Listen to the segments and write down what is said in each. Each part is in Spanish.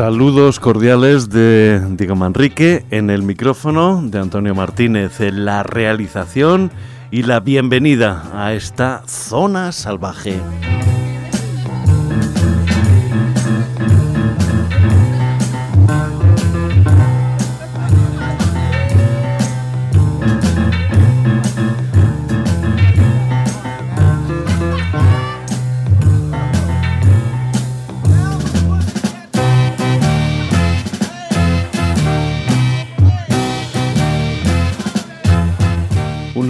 Saludos cordiales de Diego Manrique en el micrófono, de Antonio Martínez en la realización y la bienvenida a esta zona salvaje.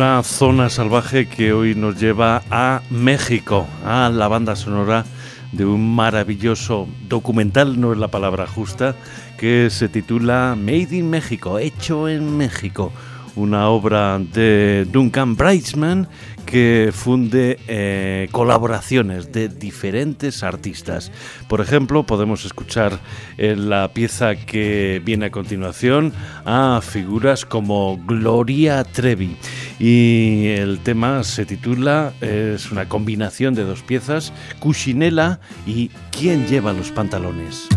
Una zona salvaje que hoy nos lleva a México, a la banda sonora de un maravilloso documental, no es la palabra justa, que se titula Made in México, hecho en México, una obra de Duncan Brightsman que funde eh, colaboraciones de diferentes artistas. Por ejemplo, podemos escuchar en la pieza que viene a continuación a figuras como Gloria Trevi. Y el tema se titula, es una combinación de dos piezas, Cuchinela y ¿Quién lleva los pantalones?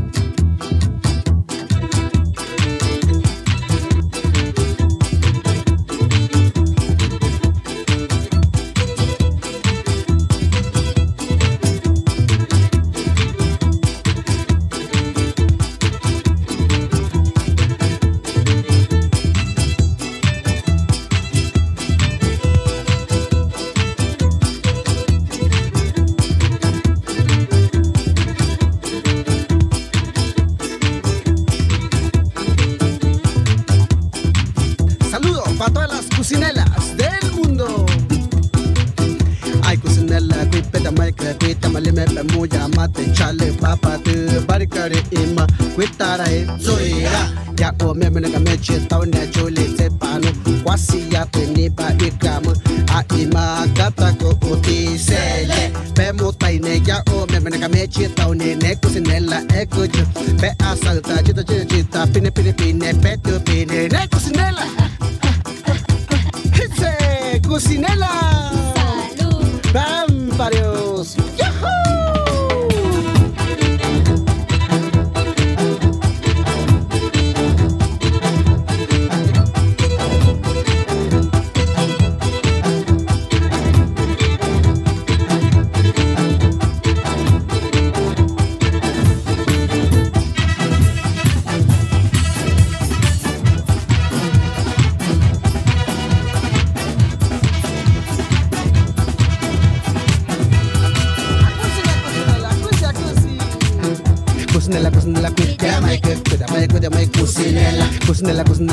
El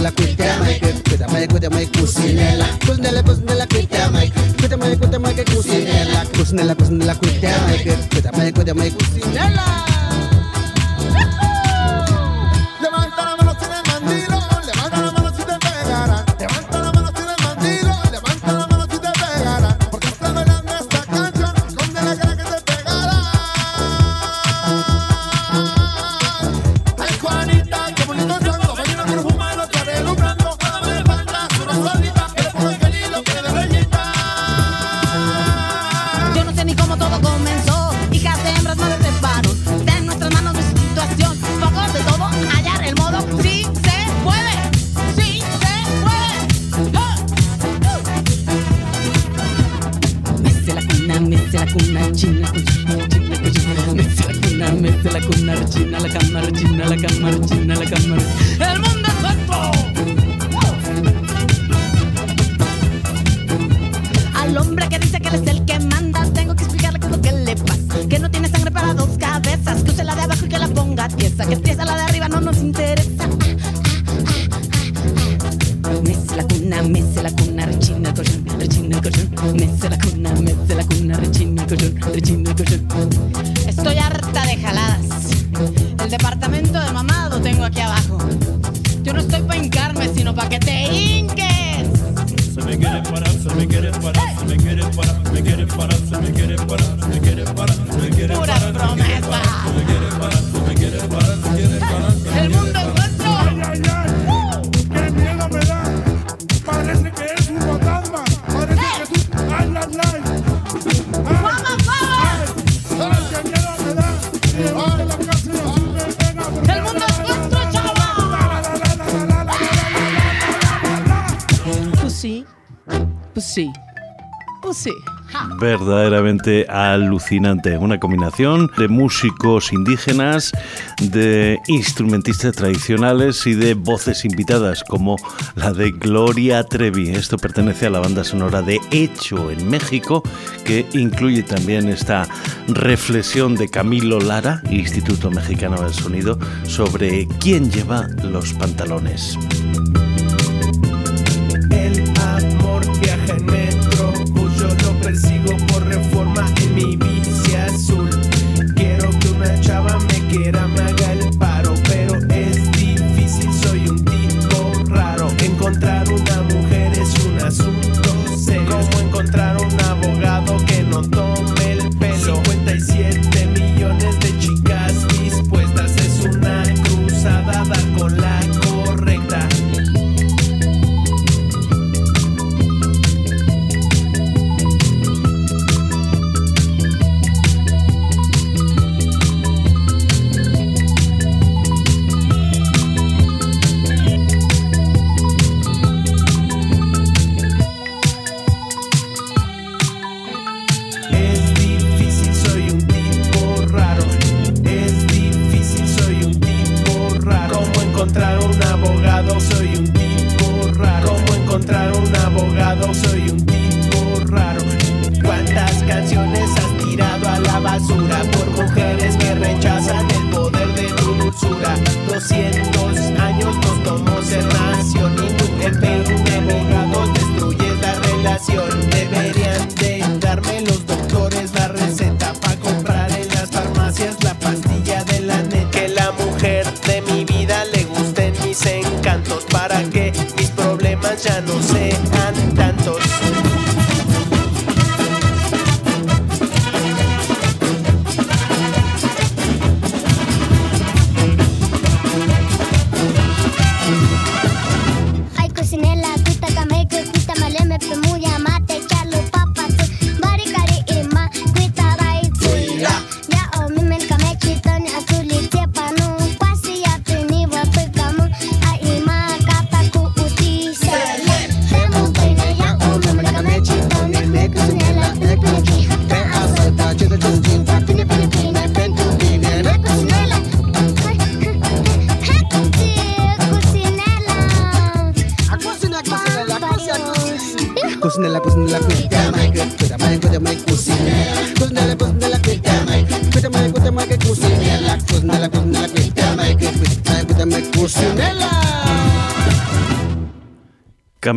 mundo Verdaderamente alucinante. Una combinación de músicos indígenas, de instrumentistas tradicionales y de voces invitadas como la de Gloria Trevi. Esto pertenece a la banda sonora de Hecho en México, que incluye también esta reflexión de Camilo Lara, Instituto Mexicano del Sonido, sobre quién lleva los pantalones.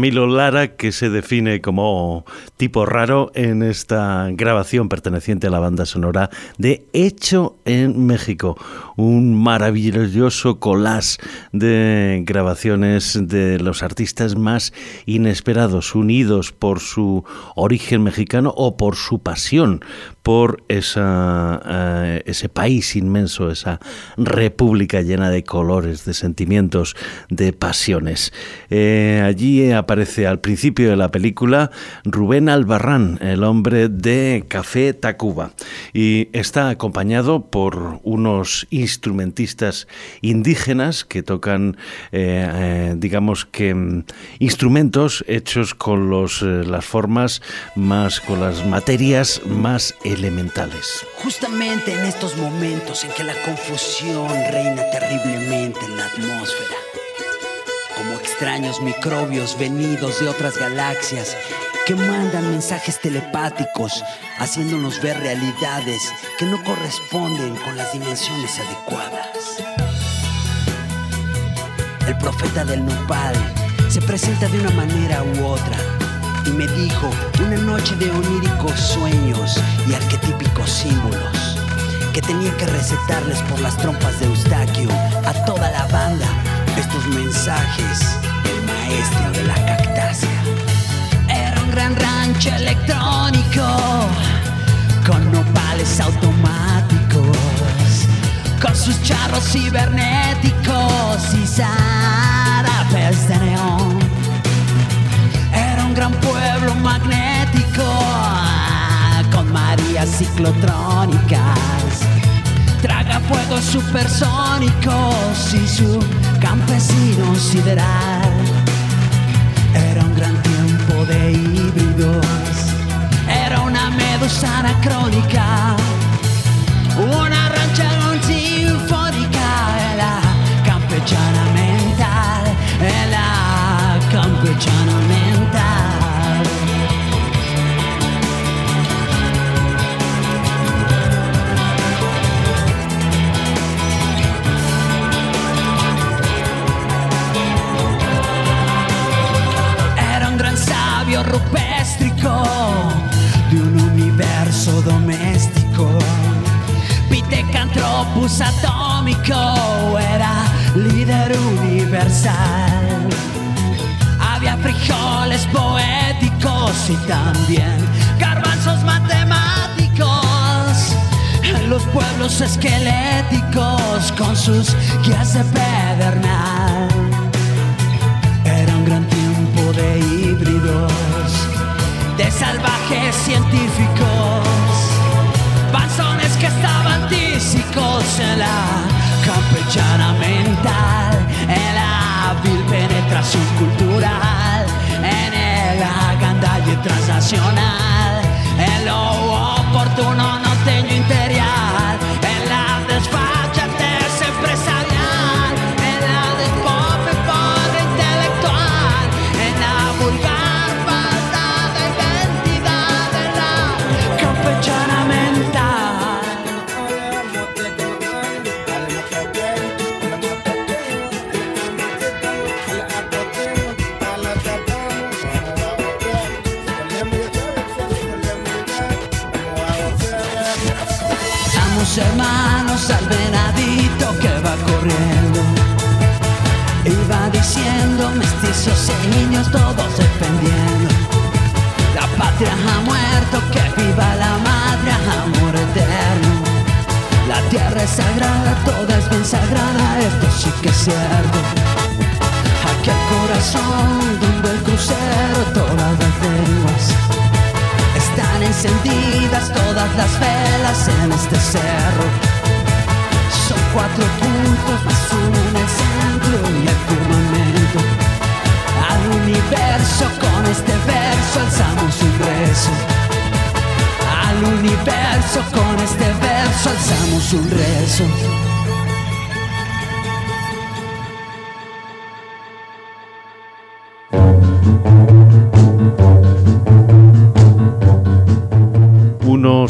Camilo Lara, que se define como tipo raro en esta grabación perteneciente a la banda sonora de Hecho en México. Un maravilloso collage de grabaciones de los artistas más inesperados, unidos por su origen mexicano o por su pasión por esa, eh, ese país inmenso, esa república llena de colores, de sentimientos, de pasiones. Eh, allí aparece al principio de la película Rubén Albarrán, el hombre de Café Tacuba, y está acompañado por unos instrumentistas indígenas que tocan, eh, digamos que, mm, instrumentos hechos con los, las formas más, con las materias más elementales. Justamente en estos momentos en que la confusión reina terriblemente en la atmósfera, extraños microbios venidos de otras galaxias que mandan mensajes telepáticos, haciéndonos ver realidades que no corresponden con las dimensiones adecuadas. El profeta del nopal se presenta de una manera u otra y me dijo una noche de oníricos sueños y arquetípicos símbolos que tenía que recetarles por las trompas de Eustaquio a toda la banda estos mensajes el maestro de la cactácea. Era un gran rancho electrónico con nopales automáticos, con sus charros cibernéticos y zarapes de neón gran pueblo magnético con marías ciclotrónicas. Traga fuegos supersónicos y su campesino sideral. Era un gran tiempo de híbridos, era una medusa anacrónica, una rancha sinfónica, era campechana mental, era campechana mental. Y también garbanzos matemáticos. Los pueblos esqueléticos con sus guías de pedernal. Era un gran tiempo de híbridos, de salvajes científicos, panzones que estaban tísicos en la campechana mental, en la vil penetración cultural, en el odio transaccional, en lo oportuno no teño interial. Hermanos al venadito que va corriendo. Iba diciendo mestizos y niños todos defendiendo. La patria ha muerto, que viva la madre, amor eterno. La tierra es sagrada, toda es bien sagrada, esto sí que es cierto. Aquel corazón donde el crucero, todas las lenguas están encendidas todas las velas en este cerro. Son cuatro puntos más uno el centro y el firmamento. Al universo con este verso alzamos un rezo. Al universo con este verso alzamos un rezo.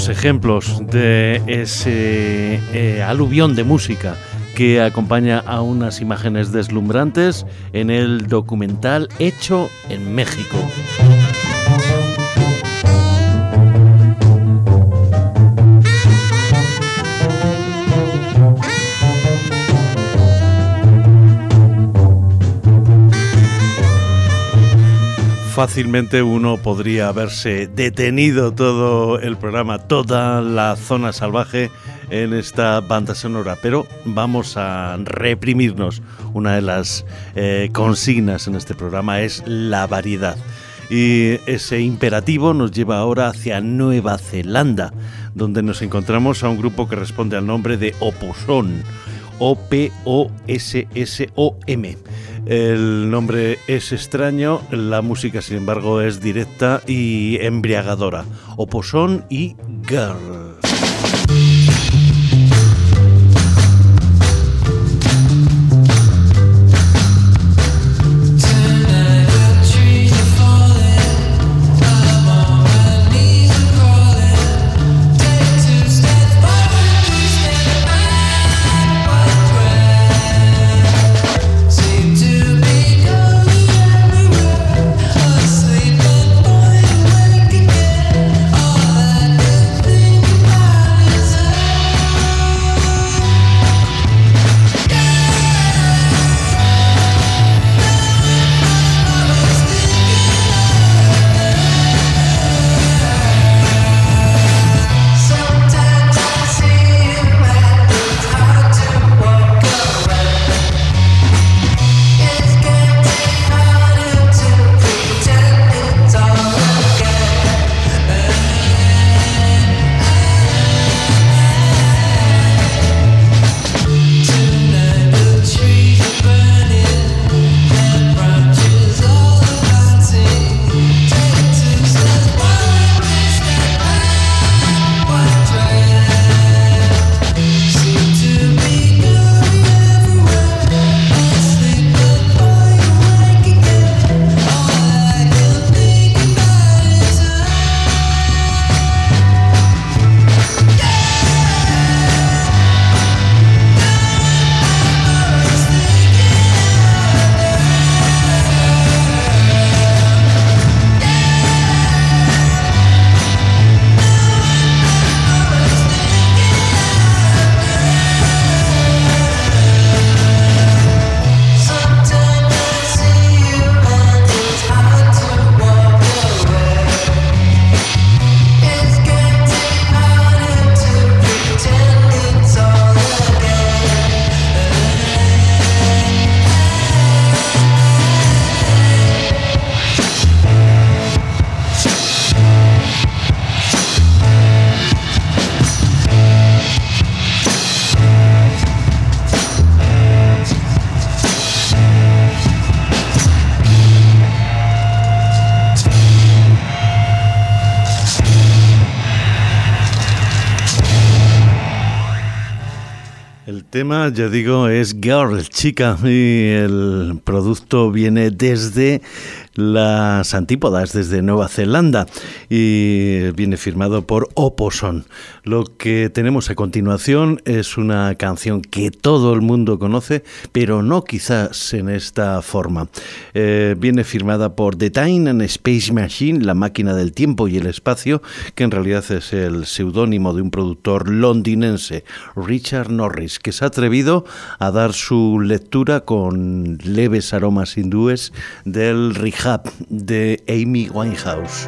Unos ejemplos de ese eh, aluvión de música que acompaña a unas imágenes deslumbrantes en el documental hecho en México. Fácilmente uno podría haberse detenido todo el programa, toda la zona salvaje en esta banda sonora, pero vamos a reprimirnos. Una de las eh, consignas en este programa es la variedad. Y ese imperativo nos lleva ahora hacia Nueva Zelanda, donde nos encontramos a un grupo que responde al nombre de Opossum. O-P-O-S-S-O-M. El nombre es extraño, la música sin embargo es directa y embriagadora. Opossum y Girl. Ya digo, es Girl, chica, y el producto viene desde las antípodas desde Nueva Zelanda y viene firmado por Oposon. Lo que tenemos a continuación es una canción que todo el mundo conoce, pero no quizás en esta forma. Eh, viene firmada por The Time and Space Machine, la máquina del tiempo y el espacio, que en realidad es el seudónimo de un productor londinense, Richard Norris, que se ha atrevido a dar su lectura con leves aromas hindúes del de Amy Winehouse.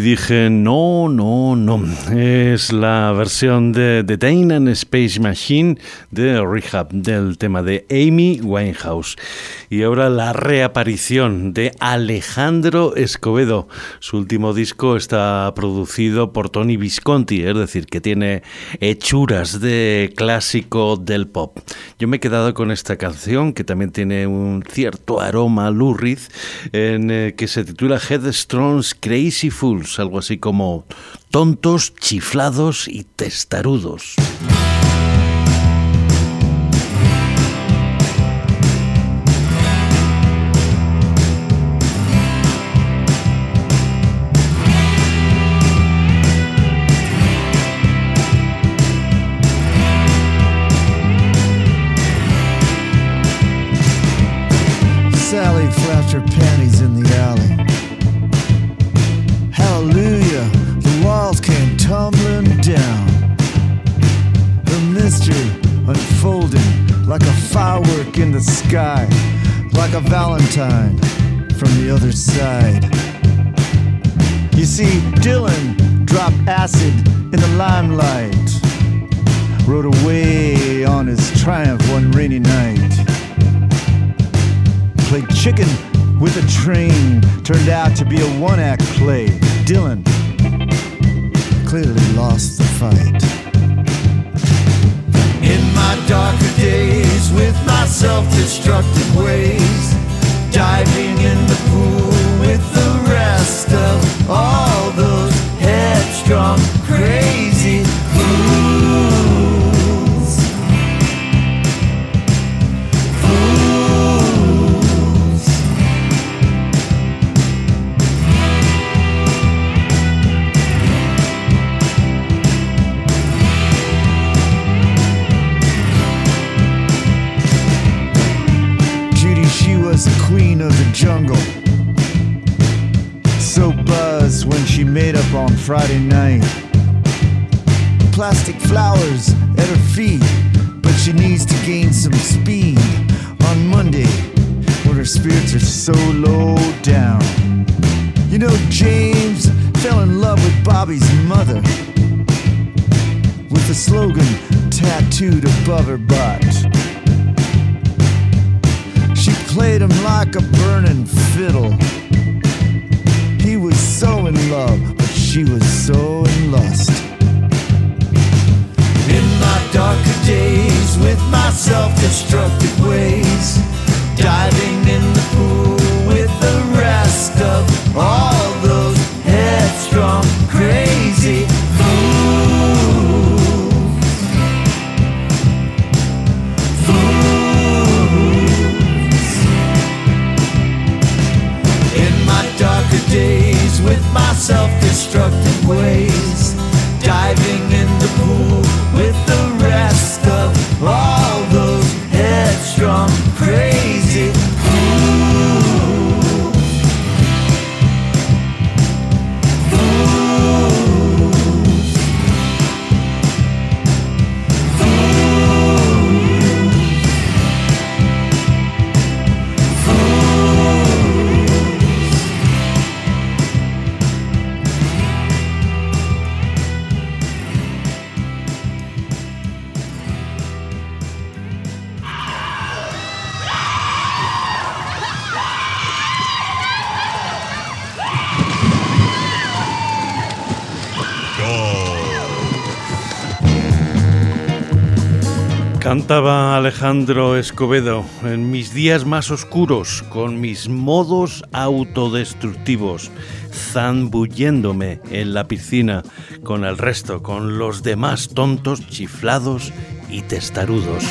Dije, no, no, no. Es la versión de The Dane Space Machine de Rehab, del tema de Amy Winehouse. Y ahora la reaparición de Alejandro Escobedo. Su último disco está producido por Tony Visconti, es decir, que tiene hechuras de clásico del pop. Yo me he quedado con esta canción que también tiene un cierto aroma lurriz, en, eh, que se titula Headstrong's Crazy Algo así como tontos, chiflados y testarudos. Sally in the in the sky, like a valentine from the other side. You see, Dylan dropped acid in the limelight, rode away on his triumph one rainy night. Played chicken with a train, turned out to be a one act play. Dylan clearly lost the fight. Darker days, with my self destructive ways, diving in the pool with the rest of all those headstrong, crazy Friday night. Plastic flowers at her feet, but she needs to gain some speed on Monday when her spirits are so low down. You know, James fell in love with Bobby's mother with the slogan tattooed above her butt. She played him like a burning fiddle. He was so in love, but she was so lost. In my darker days, with my self destructive ways, diving in the pool with the rest of all those headstrong, crazy fools. Fools. In my darker days, with my self destructive way. Cantaba Alejandro Escobedo en mis días más oscuros, con mis modos autodestructivos, zambulléndome en la piscina con el resto, con los demás tontos, chiflados y testarudos.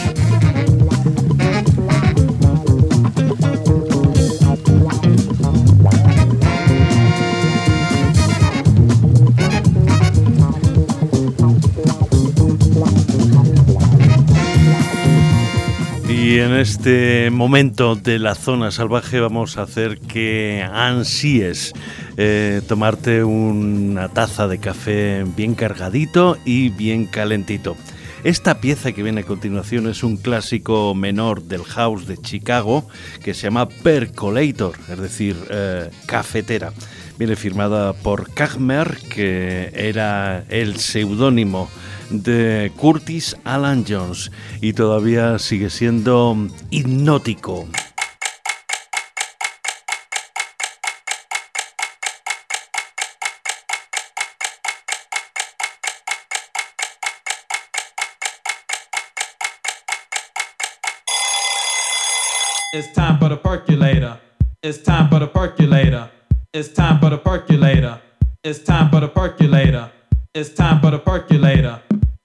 En este momento de la zona salvaje vamos a hacer que ansíes eh, tomarte una taza de café bien cargadito y bien calentito. Esta pieza que viene a continuación es un clásico menor del house de Chicago que se llama Percolator, es decir, eh, cafetera. Viene firmada por Kagmer, que era el seudónimo de Curtis Alan Jones y todavía sigue siendo hipnótico. It's time for the percolator. It's time for the percolator. It's time for the percolator. It's time for the percolator. It's time for the percolator.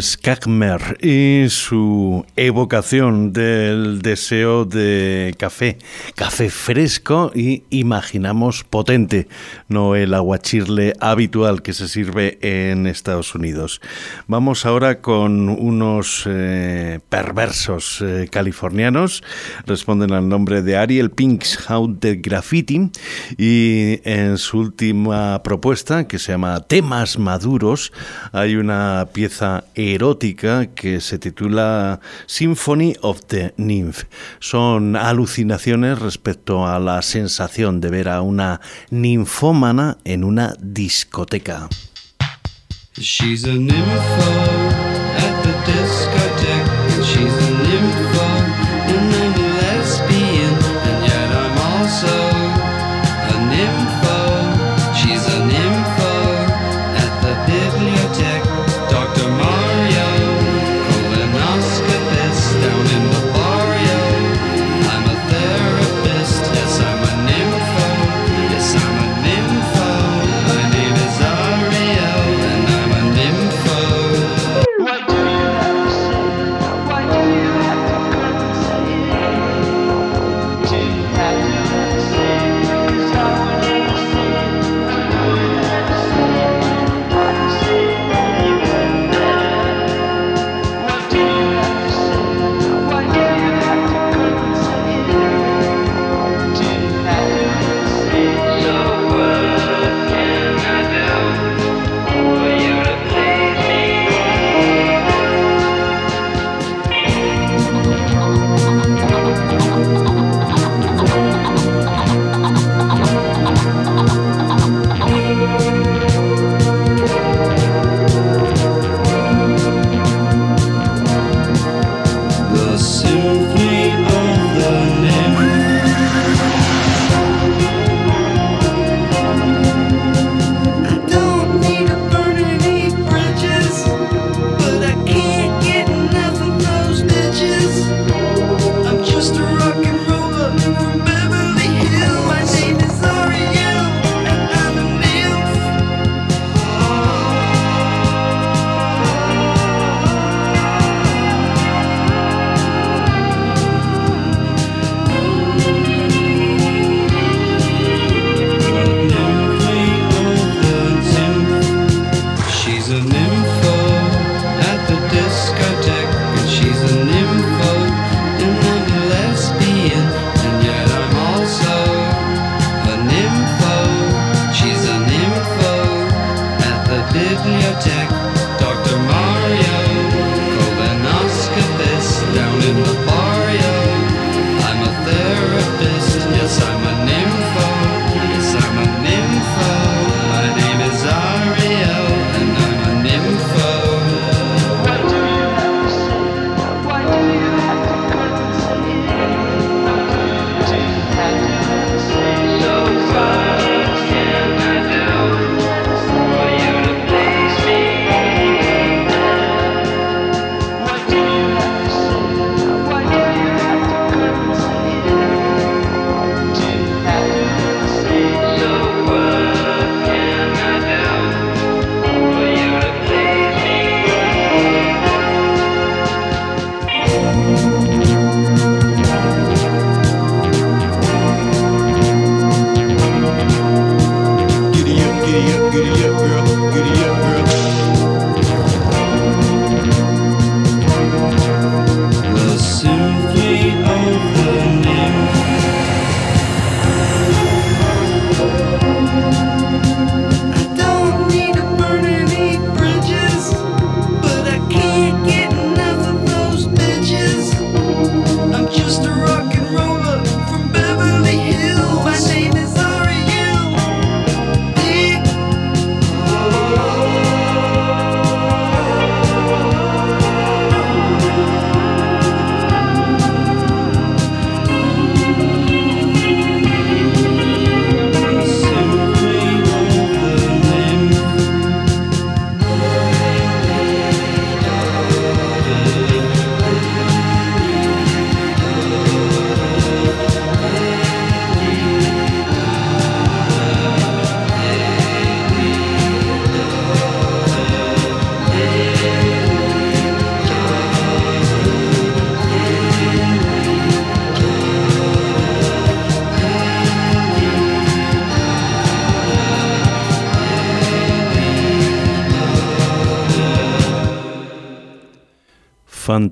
Skagmer y su evocación del deseo de café, café fresco y imaginamos potente, no el aguachirle habitual que se sirve en Estados Unidos. Vamos ahora con unos eh, perversos eh, californianos, responden al nombre de Ariel Pinks How the Graffiti. Y en su última propuesta que se llama Temas Maduros hay una pieza erótica que se titula Symphony of the Nymph. Son alucinaciones respecto a la sensación de ver a una ninfómana en una discoteca.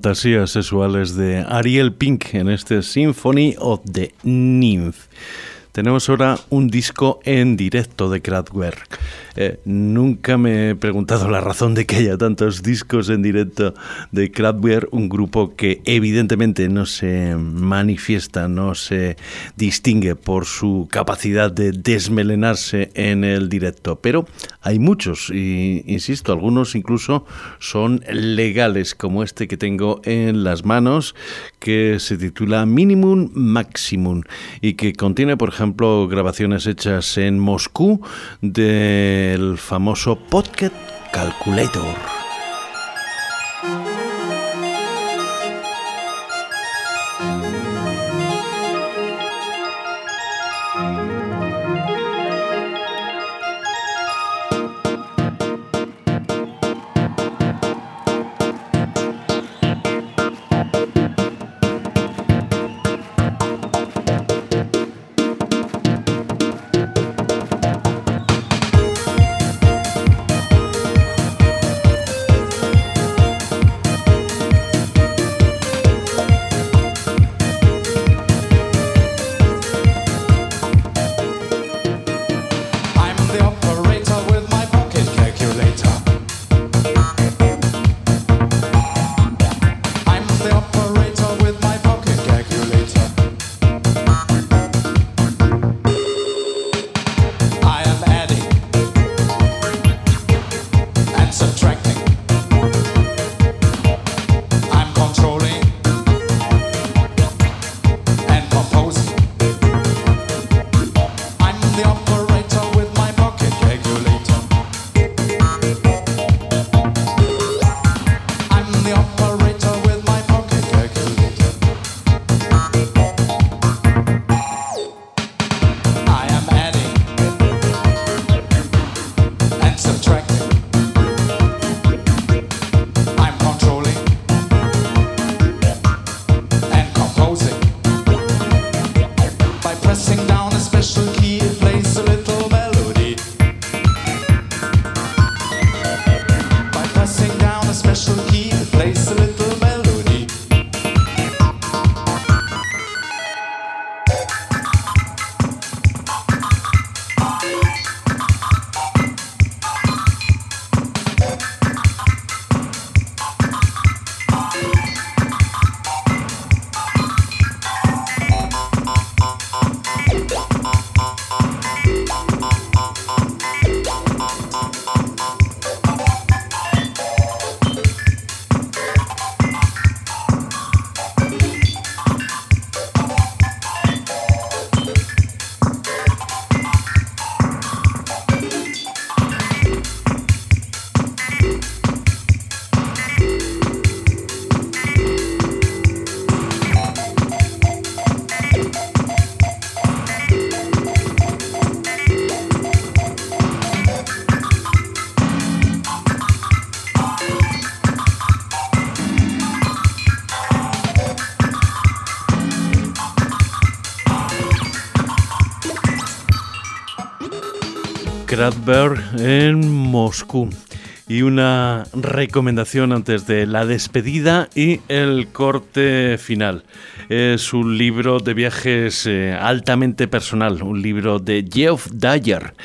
Fantasías sexuales de Ariel Pink en este Symphony of the Nymph. Tenemos ahora un disco en directo de Kraftwerk. Eh, nunca me he preguntado la razón de que haya tantos discos en directo de Kraftwerk, un grupo que evidentemente no se manifiesta, no se distingue por su capacidad de desmelenarse en el directo, pero hay muchos y insisto, algunos incluso son legales, como este que tengo en las manos, que se titula Minimum Maximum y que contiene, por ejemplo, grabaciones hechas en Moscú de el famoso Podcast Calculator. En Moscú. Y una recomendación antes de la despedida y el corte final. Es un libro de viajes eh, altamente personal, un libro de Geoff Dyer,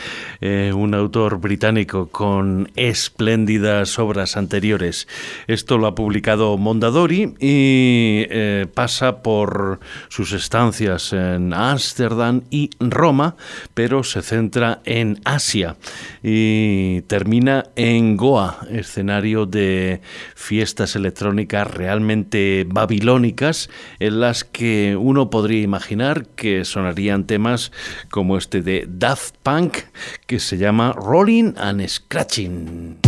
eh, un autor británico con espléndidas obras anteriores. Esto lo ha publicado Mondadori y eh, pasa por sus estancias en Ámsterdam y Roma, pero se centra en Asia y termina en Goa, escenario de fiestas electrónicas realmente babilónicas en las que uno podría imaginar que sonarían temas como este de Daft Punk que se llama Rolling and Scratching.